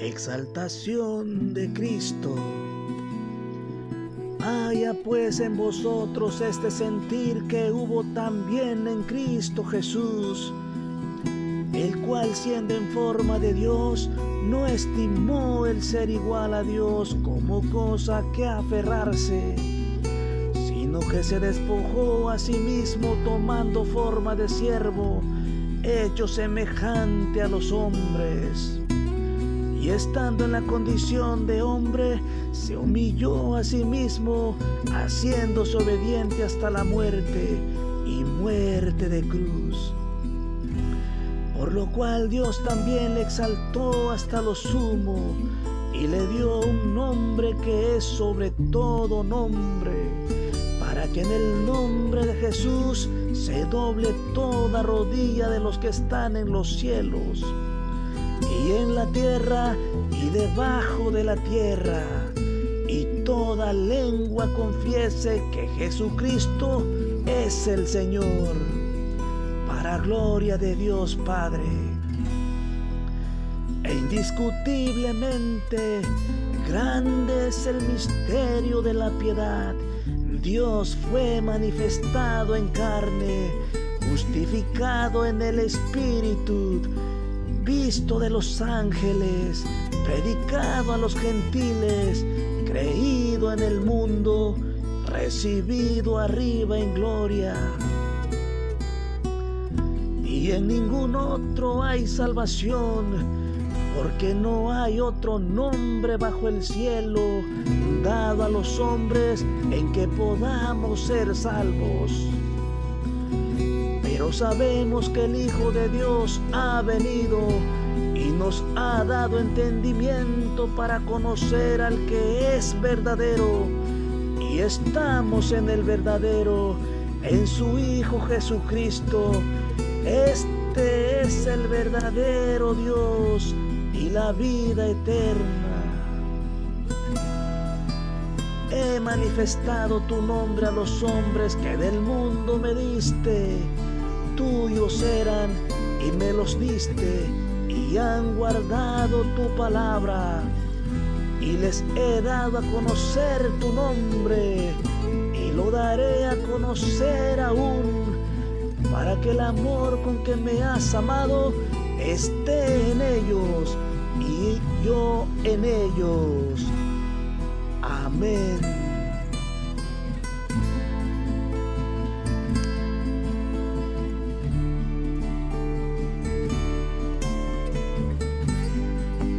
exaltación de Cristo. Haya pues en vosotros este sentir que hubo también en Cristo Jesús, el cual siendo en forma de Dios, no estimó el ser igual a Dios como cosa que aferrarse, sino que se despojó a sí mismo tomando forma de siervo, hecho semejante a los hombres y estando en la condición de hombre, se humilló a sí mismo, haciéndose obediente hasta la muerte y muerte de cruz. Por lo cual Dios también le exaltó hasta lo sumo y le dio un nombre que es sobre todo nombre, para que en el nombre de Jesús se doble toda rodilla de los que están en los cielos y en la tierra y debajo de la tierra, y toda lengua confiese que Jesucristo es el Señor, para gloria de Dios Padre. E indiscutiblemente grande es el misterio de la piedad. Dios fue manifestado en carne, justificado en el Espíritu visto de los ángeles, predicado a los gentiles, creído en el mundo, recibido arriba en gloria. Y en ningún otro hay salvación, porque no hay otro nombre bajo el cielo dado a los hombres en que podamos ser salvos sabemos que el Hijo de Dios ha venido y nos ha dado entendimiento para conocer al que es verdadero. Y estamos en el verdadero, en su Hijo Jesucristo. Este es el verdadero Dios y la vida eterna. He manifestado tu nombre a los hombres que del mundo me diste tuyos eran y me los diste y han guardado tu palabra y les he dado a conocer tu nombre y lo daré a conocer aún para que el amor con que me has amado esté en ellos y yo en ellos. Amén.